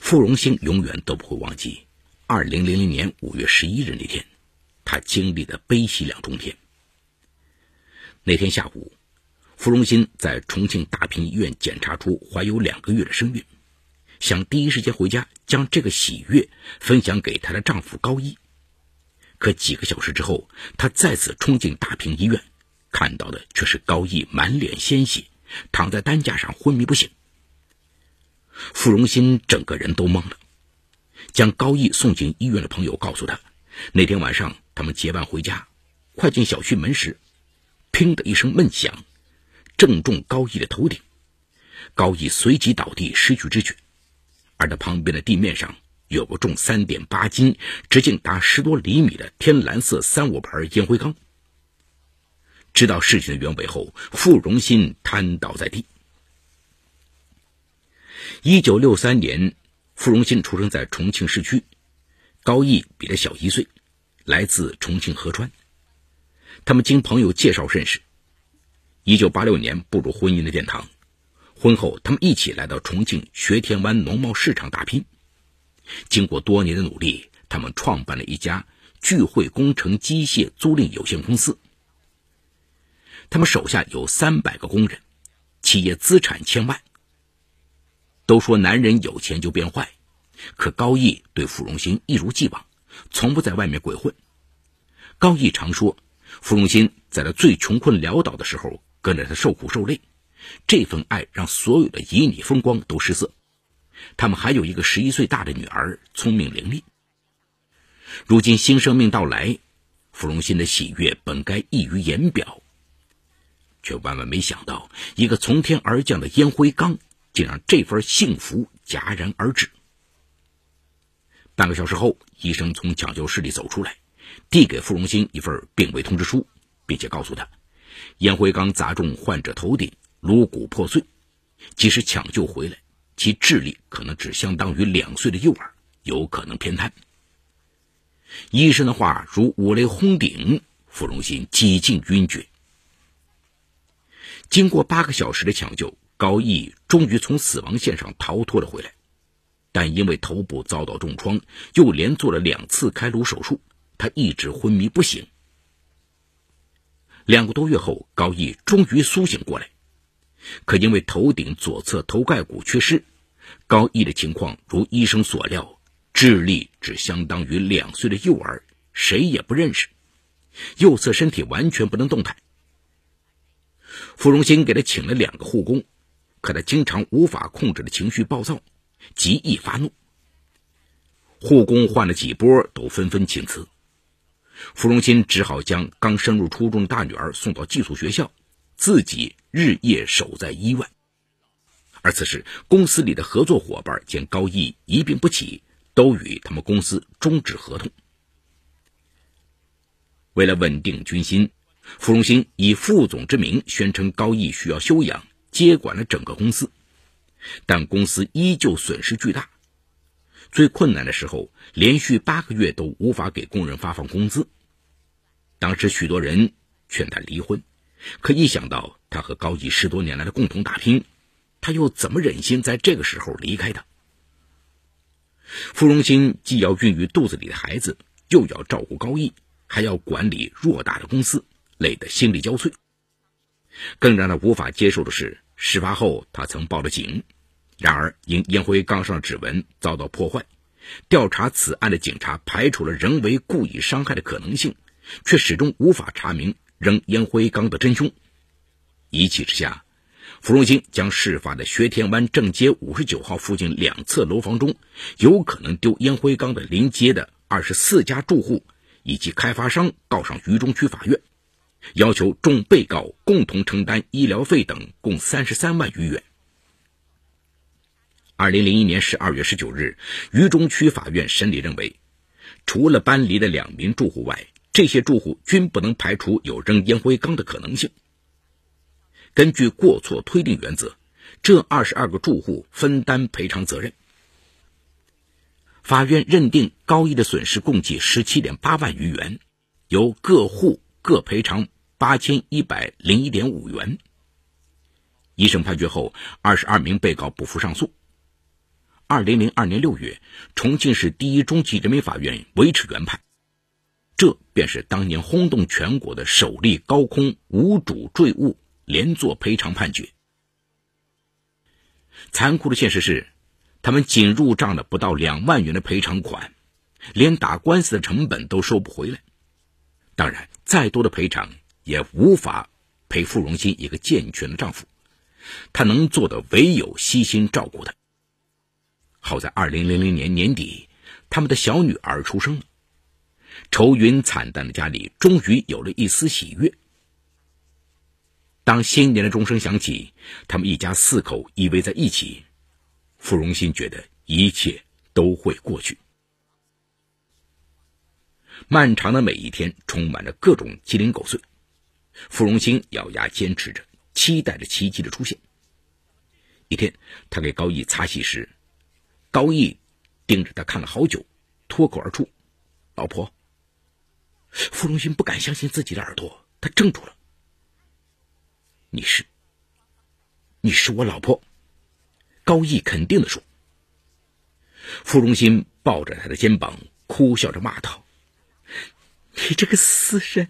傅荣兴永远都不会忘记2000年5月11日那天，他经历的悲喜两重天。那天下午，傅荣兴在重庆大坪医院检查出怀有两个月的身孕，想第一时间回家将这个喜悦分享给她的丈夫高一。可几个小时之后，她再次冲进大坪医院，看到的却是高一满脸鲜血，躺在担架上昏迷不醒。傅荣新整个人都懵了。将高毅送进医院的朋友告诉他，那天晚上他们结伴回家，快进小区门时，砰的一声闷响，正中高毅的头顶，高毅随即倒地失去知觉，而他旁边的地面上有个重三点八斤、直径达十多厘米的天蓝色三五牌烟灰缸。知道事情的原委后，傅荣新瘫倒在地。一九六三年，傅荣新出生在重庆市区，高毅比他小一岁，来自重庆合川。他们经朋友介绍认识，一九八六年步入婚姻的殿堂。婚后，他们一起来到重庆学田湾农贸市场打拼。经过多年的努力，他们创办了一家聚汇工程机械租赁有限公司。他们手下有三百个工人，企业资产千万。都说男人有钱就变坏，可高毅对傅荣兴一如既往，从不在外面鬼混。高毅常说，傅荣兴在他最穷困潦倒的时候跟着他受苦受累，这份爱让所有的旖旎风光都失色。他们还有一个十一岁大的女儿，聪明伶俐。如今新生命到来，傅荣兴的喜悦本该溢于言表，却万万没想到，一个从天而降的烟灰缸。竟让这份幸福戛然而止。半个小时后，医生从抢救室里走出来，递给傅荣兴一份病危通知书，并且告诉他，烟灰缸砸中患者头顶，颅骨破碎，即使抢救回来，其智力可能只相当于两岁的幼儿，有可能偏瘫。医生的话如五雷轰顶，傅荣兴几近晕厥。经过八个小时的抢救。高毅终于从死亡线上逃脱了回来，但因为头部遭到重创，又连做了两次开颅手术，他一直昏迷不醒。两个多月后，高毅终于苏醒过来，可因为头顶左侧头盖骨缺失，高毅的情况如医生所料，智力只相当于两岁的幼儿，谁也不认识，右侧身体完全不能动弹。傅荣兴给他请了两个护工。可他经常无法控制的情绪暴躁，极易发怒。护工换了几波，都纷纷请辞。傅荣新只好将刚升入初中的大女儿送到寄宿学校，自己日夜守在医院。而此时，公司里的合作伙伴见高毅一病不起，都与他们公司终止合同。为了稳定军心，傅荣新以副总之名宣称高毅需要休养。接管了整个公司，但公司依旧损失巨大。最困难的时候，连续八个月都无法给工人发放工资。当时许多人劝他离婚，可一想到他和高毅十多年来的共同打拼，他又怎么忍心在这个时候离开他？傅荣兴既要孕育肚子里的孩子，又要照顾高毅，还要管理偌大的公司，累得心力交瘁。更让他无法接受的是。事发后，他曾报了警，然而因烟灰缸上的指纹遭到破坏，调查此案的警察排除了人为故意伤害的可能性，却始终无法查明扔烟灰缸的真凶。一气之下，傅荣兴将事发的学田湾正街五十九号附近两侧楼房中有可能丢烟灰缸的临街的二十四家住户以及开发商告上渝中区法院。要求众被告共同承担医疗费等共三十三万余元。二零零一年十二月十九日，渝中区法院审理认为，除了搬离的两名住户外，这些住户均不能排除有扔烟灰缸的可能性。根据过错推定原则，这二十二个住户分担赔偿责任。法院认定高一的损失共计十七点八万余元，由各户。各赔偿八千一百零一点五元。一审判决后，二十二名被告不服上诉。二零零二年六月，重庆市第一中级人民法院维持原判。这便是当年轰动全国的首例高空无主坠物连坐赔偿判决。残酷的现实是，他们仅入账了不到两万元的赔偿款，连打官司的成本都收不回来。当然，再多的赔偿也无法赔付荣新一个健全的丈夫，他能做的唯有悉心照顾她。好在二零零零年年底，他们的小女儿出生了。愁云惨淡的家里终于有了一丝喜悦。当新年的钟声响起，他们一家四口依偎在一起，傅荣新觉得一切都会过去。漫长的每一天充满着各种鸡零狗碎，傅荣新咬牙坚持着，期待着奇迹的出现。一天，他给高毅擦洗时，高毅盯着他看了好久，脱口而出：“老婆。”傅荣新不敢相信自己的耳朵，他怔住了。你是，你是我老婆。高毅肯定的说。傅荣新抱着他的肩膀，哭笑着骂道：“你 这个死人！”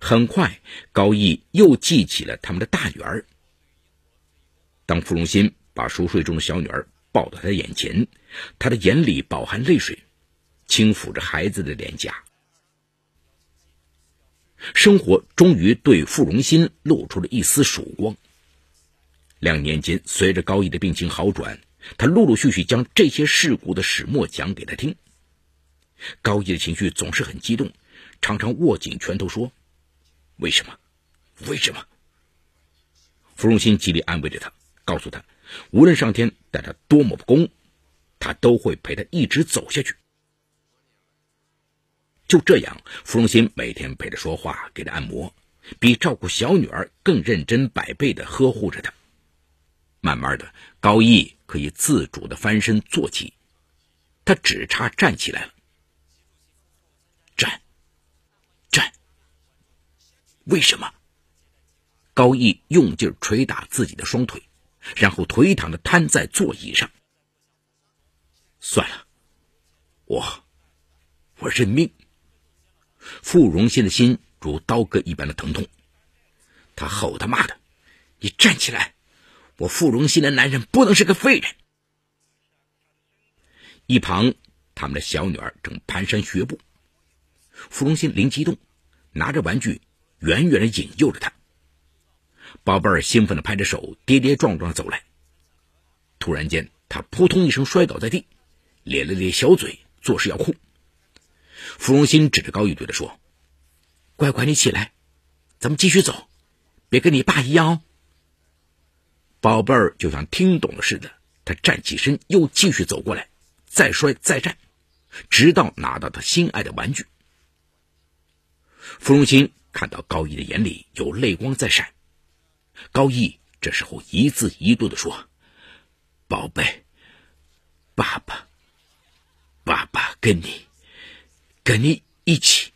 很快，高毅又记起了他们的大女儿。当傅荣新把熟睡中的小女儿抱到他的眼前，他的眼里饱含泪水。轻抚着孩子的脸颊，生活终于对傅荣新露出了一丝曙光。两年间，随着高毅的病情好转，他陆陆续续将这些事故的始末讲给他听。高毅的情绪总是很激动，常常握紧拳头说：“为什么？为什么？”芙蓉心极力安慰着他，告诉他，无论上天待他多么不公，他都会陪他一直走下去。就这样，芙蓉心每天陪他说话，给他按摩，比照顾小女儿更认真百倍的呵护着他。慢慢的，高毅可以自主的翻身坐起，他只差站起来了。站，站。为什么？高毅用劲捶打自己的双腿，然后颓唐的瘫在座椅上。算了，我，我认命。傅荣新的心如刀割一般的疼痛，他吼他骂的：“你站起来！我傅荣新的男人不能是个废人。”一旁，他们的小女儿正蹒跚学步，傅荣心灵机一动，拿着玩具，远远的引诱着她。宝贝儿兴奋的拍着手，跌跌撞撞走来。突然间，他扑通一声摔倒在地，咧了咧小嘴，作势要哭。芙蓉心指着高玉对他说：“乖乖，你起来，咱们继续走，别跟你爸一样哦。”宝贝儿就像听懂了似的，他站起身，又继续走过来，再摔再站，直到拿到他心爱的玩具。芙蓉心看到高毅的眼里有泪光在闪，高毅这时候一字一顿的说：“宝贝，爸爸，爸爸跟你。”跟你一起，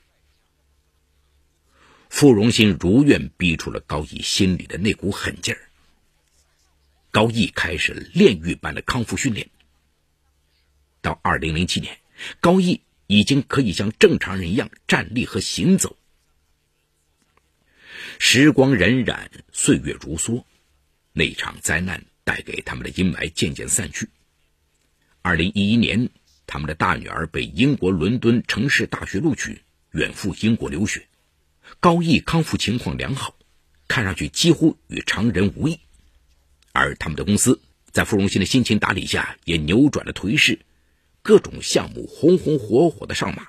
傅荣新如愿逼出了高毅心里的那股狠劲儿。高毅开始炼狱般的康复训练。到二零零七年，高毅已经可以像正常人一样站立和行走。时光荏苒，岁月如梭，那场灾难带给他们的阴霾渐渐散去。二零一一年。他们的大女儿被英国伦敦城市大学录取，远赴英国留学。高毅康复情况良好，看上去几乎与常人无异。而他们的公司在傅荣新的辛勤打理下，也扭转了颓势，各种项目红红火火的上马。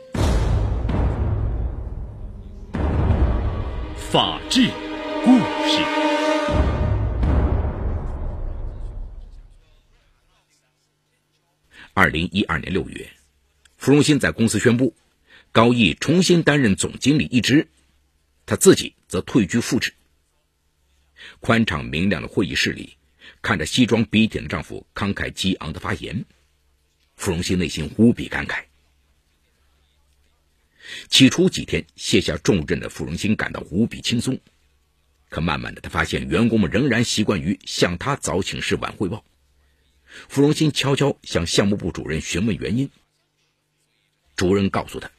法治故事。二零一二年六月，傅荣新在公司宣布，高毅重新担任总经理一职，他自己则退居副职。宽敞明亮的会议室里，看着西装笔挺的丈夫慷慨激昂的发言，傅荣新内心无比感慨。起初几天卸下重任的傅荣新感到无比轻松，可慢慢的他发现员工们仍然习惯于向他早请示晚汇报。傅荣新悄悄向项目部主任询问原因，主任告诉他，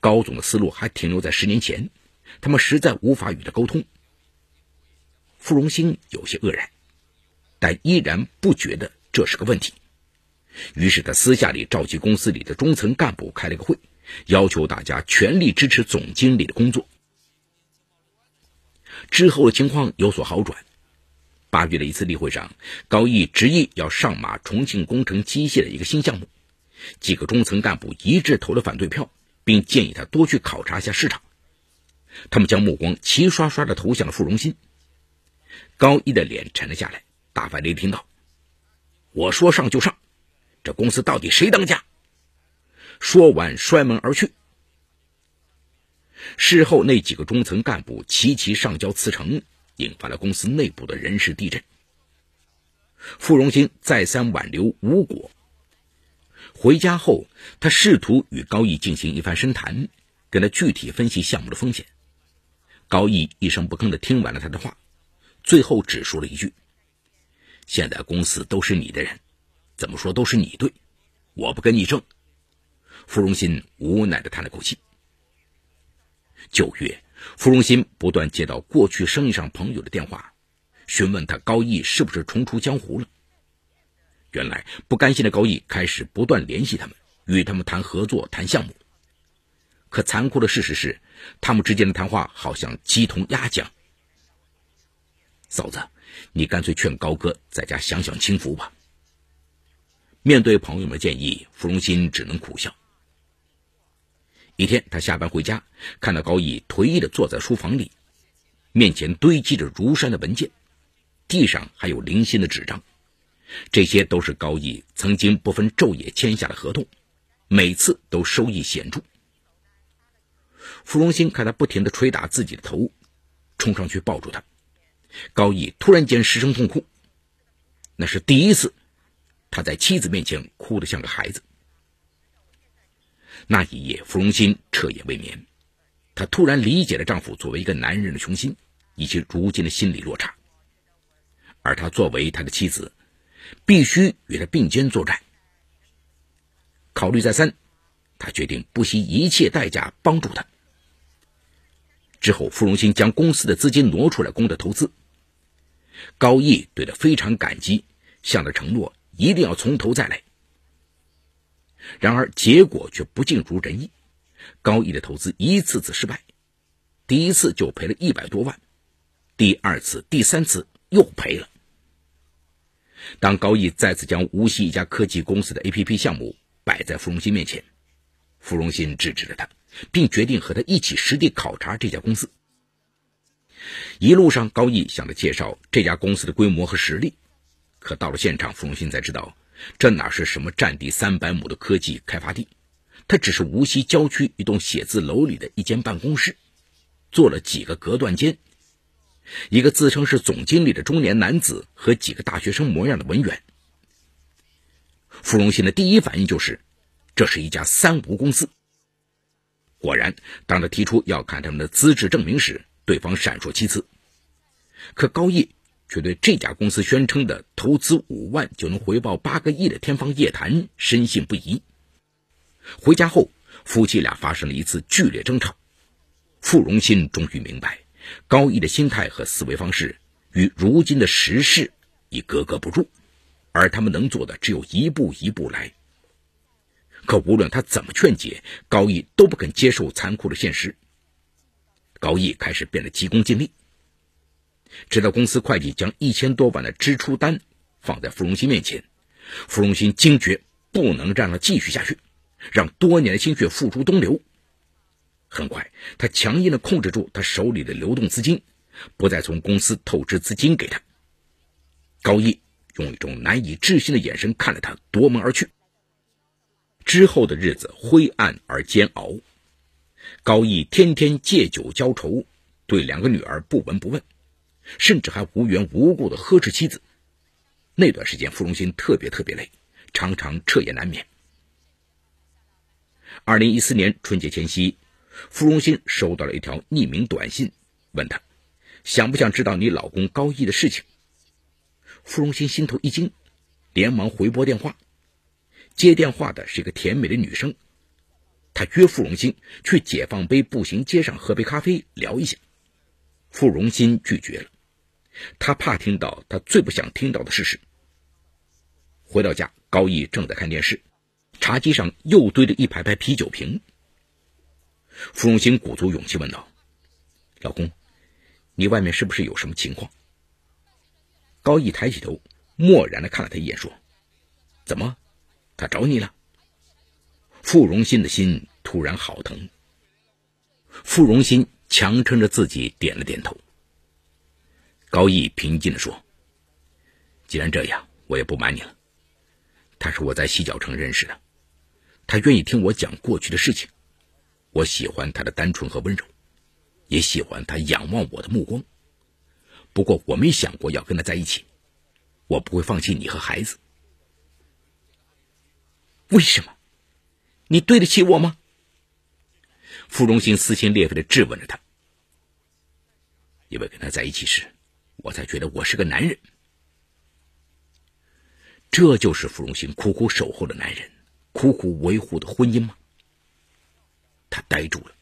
高总的思路还停留在十年前，他们实在无法与他沟通。傅荣兴有些愕然，但依然不觉得这是个问题。于是他私下里召集公司里的中层干部开了个会，要求大家全力支持总经理的工作。之后的情况有所好转。八月的一次例会上，高毅执意要上马重庆工程机械的一个新项目，几个中层干部一致投了反对票，并建议他多去考察一下市场。他们将目光齐刷刷地投向了傅荣新。高一的脸沉了下来，大发雷霆道：“我说上就上，这公司到底谁当家？”说完，摔门而去。事后，那几个中层干部齐齐上交辞呈，引发了公司内部的人事地震。傅荣兴再三挽留无果，回家后，他试图与高毅进行一番深谈，跟他具体分析项目的风险。高毅一声不吭的听完了他的话。最后只说了一句：“现在公司都是你的人，怎么说都是你对，我不跟你争。”傅荣新无奈的叹了口气。九月，傅荣新不断接到过去生意上朋友的电话，询问他高毅是不是重出江湖了。原来不甘心的高毅开始不断联系他们，与他们谈合作、谈项目。可残酷的事实是，他们之间的谈话好像鸡同鸭讲。嫂子，你干脆劝高哥在家享享清福吧。面对朋友们的建议，傅荣新只能苦笑。一天，他下班回家，看到高毅颓意的坐在书房里，面前堆积着如山的文件，地上还有零星的纸张，这些都是高毅曾经不分昼夜签下的合同，每次都收益显著。傅荣兴看他不停的捶打自己的头，冲上去抱住他。高毅突然间失声痛哭，那是第一次，他在妻子面前哭得像个孩子。那一夜，芙蓉心彻夜未眠，她突然理解了丈夫作为一个男人的雄心，以及如今的心理落差。而她作为他的妻子，必须与他并肩作战。考虑再三，她决定不惜一切代价帮助他。之后，傅荣兴将公司的资金挪出来供他投资。高毅对他非常感激，向他承诺一定要从头再来。然而结果却不尽如人意，高毅的投资一次次失败，第一次就赔了一百多万，第二次、第三次又赔了。当高毅再次将无锡一家科技公司的 A P P 项目摆在傅荣新面前，傅荣新制止了他。并决定和他一起实地考察这家公司。一路上，高毅向他介绍这家公司的规模和实力，可到了现场，傅荣新才知道，这哪是什么占地三百亩的科技开发地，它只是无锡郊区一栋写字楼里的一间办公室，做了几个隔断间，一个自称是总经理的中年男子和几个大学生模样的文员。傅荣新的第一反应就是，这是一家三无公司。果然，当他提出要看他们的资质证明时，对方闪烁其词。可高毅却对这家公司宣称的投资五万就能回报八个亿的天方夜谭深信不疑。回家后，夫妻俩发生了一次剧烈争吵。傅荣新终于明白，高毅的心态和思维方式与如今的时事已格格不入，而他们能做的只有一步一步来。可无论他怎么劝解，高毅都不肯接受残酷的现实。高毅开始变得急功近利，直到公司会计将一千多万的支出单放在傅荣新面前，傅荣新惊觉不能让他继续下去，让多年的心血付诸东流。很快，他强硬地控制住他手里的流动资金，不再从公司透支资金给他。高毅用一种难以置信的眼神看着他，夺门而去。之后的日子灰暗而煎熬。高义天天借酒浇愁，对两个女儿不闻不问，甚至还无缘无故的呵斥妻子。那段时间，傅荣新特别特别累，常常彻夜难眠。二零一四年春节前夕，傅荣新收到了一条匿名短信，问他想不想知道你老公高义的事情。傅荣新心头一惊，连忙回拨电话。接电话的是一个甜美的女生，她约傅荣新去解放碑步行街上喝杯咖啡聊一下。傅荣新拒绝了，他怕听到他最不想听到的事实。回到家，高义正在看电视。茶几上又堆着一排排啤酒瓶。傅荣兴鼓足勇气问道：“老公，你外面是不是有什么情况？”高义抬起头，漠然的看了他一眼，说：“怎么，他找你了？”傅荣新的心突然好疼。傅荣新强撑着自己点了点头。高毅平静的说：“既然这样，我也不瞒你了。他是我在西角城认识的。”他愿意听我讲过去的事情，我喜欢他的单纯和温柔，也喜欢他仰望我的目光。不过我没想过要跟他在一起，我不会放弃你和孩子。为什么？你对得起我吗？傅荣兴撕心裂肺的质问着他。因为跟他在一起时，我才觉得我是个男人。这就是傅荣兴苦苦守候的男人。苦苦维护的婚姻吗？他呆住了，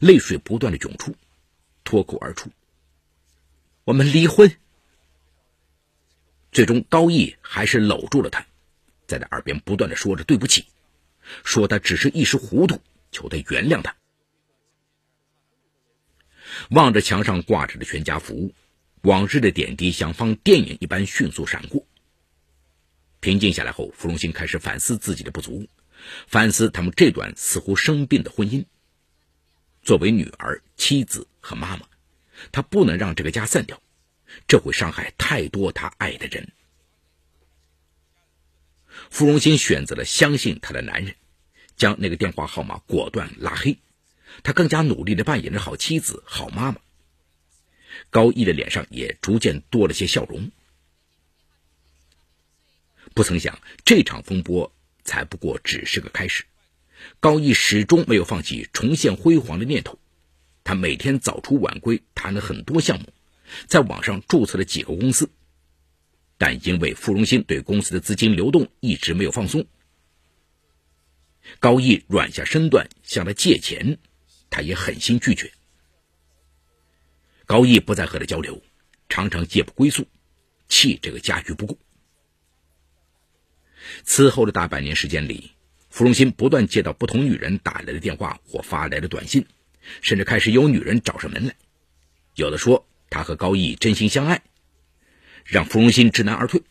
泪水不断的涌出，脱口而出：“我们离婚。”最终，高义还是搂住了他，在他耳边不断的说着对不起，说他只是一时糊涂，求他原谅他。望着墙上挂着的全家福，往日的点滴像放电影一般迅速闪过。平静下来后，芙蓉心开始反思自己的不足。反思他们这段似乎生病的婚姻。作为女儿、妻子和妈妈，她不能让这个家散掉，这会伤害太多她爱的人。芙蓉心选择了相信她的男人，将那个电话号码果断拉黑。她更加努力的扮演着好妻子、好妈妈。高毅的脸上也逐渐多了些笑容。不曾想，这场风波。才不过只是个开始，高毅始终没有放弃重现辉煌的念头。他每天早出晚归，谈了很多项目，在网上注册了几个公司。但因为傅荣新对公司的资金流动一直没有放松，高毅软下身段向他借钱，他也狠心拒绝。高毅不再和他交流，常常夜不归宿，弃这个家于不顾。此后的大半年时间里，傅荣新不断接到不同女人打来的电话或发来的短信，甚至开始有女人找上门来。有的说他和高毅真心相爱，让傅荣新知难而退；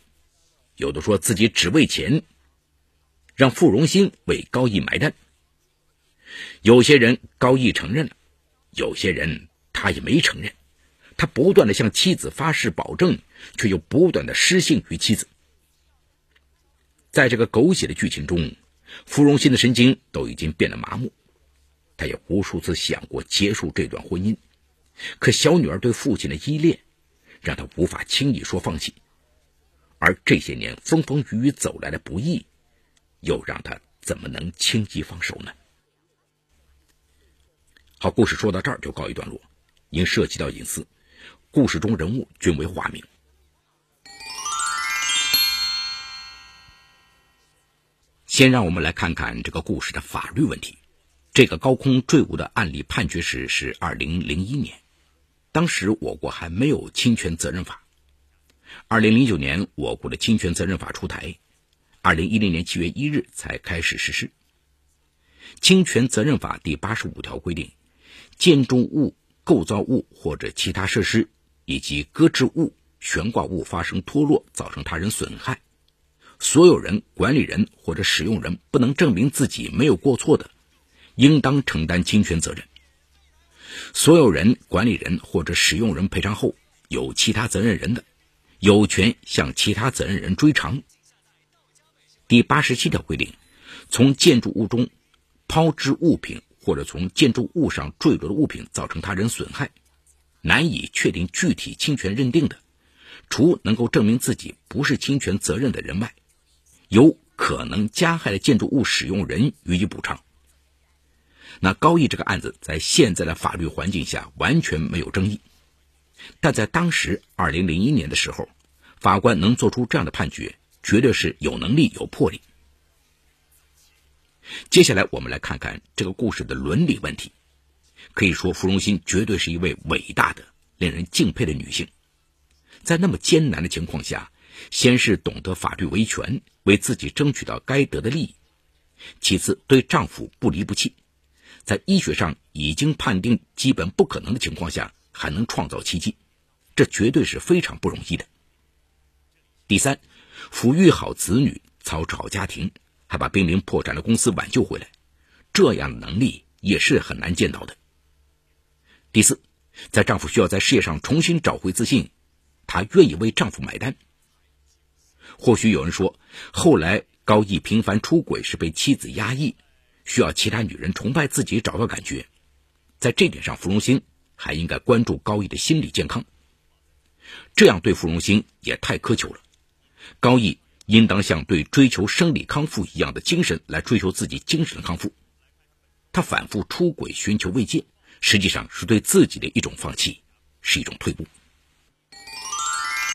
有的说自己只为钱，让傅荣新为高毅买单。有些人高毅承认了，有些人他也没承认。他不断的向妻子发誓保证，却又不断的失信于妻子。在这个狗血的剧情中，芙蓉心的神经都已经变得麻木。他也无数次想过结束这段婚姻，可小女儿对父亲的依恋，让他无法轻易说放弃。而这些年风风雨雨走来的不易，又让他怎么能轻易放手呢？好，故事说到这儿就告一段落，因涉及到隐私，故事中人物均为化名。先让我们来看看这个故事的法律问题。这个高空坠物的案例判决时是二零零一年，当时我国还没有侵权责任法。二零零九年，我国的侵权责任法出台，二零一零年七月一日才开始实施。侵权责任法第八十五条规定，建筑物、构造物或者其他设施以及搁置物、悬挂物发生脱落，造成他人损害。所有人、管理人或者使用人不能证明自己没有过错的，应当承担侵权责任。所有人、管理人或者使用人赔偿后，有其他责任人的，有权向其他责任人追偿。第八十七条规定，从建筑物中抛掷物品，或者从建筑物上坠落的物品造成他人损害，难以确定具体侵权认定的，除能够证明自己不是侵权责任的人外，由可能加害的建筑物使用人予以补偿。那高毅这个案子在现在的法律环境下完全没有争议，但在当时二零零一年的时候，法官能做出这样的判决，绝对是有能力有魄力。接下来我们来看看这个故事的伦理问题。可以说，芙蓉心绝对是一位伟大的、令人敬佩的女性，在那么艰难的情况下，先是懂得法律维权，为自己争取到该得的利益；其次，对丈夫不离不弃。在医学上已经判定基本不可能的情况下，还能创造奇迹，这绝对是非常不容易的。第三，抚育好子女，操持好家庭，还把濒临破产的公司挽救回来，这样的能力也是很难见到的。第四，在丈夫需要在事业上重新找回自信，她愿意为丈夫买单。或许有人说，后来高毅频繁出轨是被妻子压抑。需要其他女人崇拜自己，找到感觉。在这点上，芙蓉星还应该关注高毅的心理健康。这样对芙蓉星也太苛求了。高毅应当像对追求生理康复一样的精神来追求自己精神的康复。他反复出轨寻求慰藉，实际上是对自己的一种放弃，是一种退步。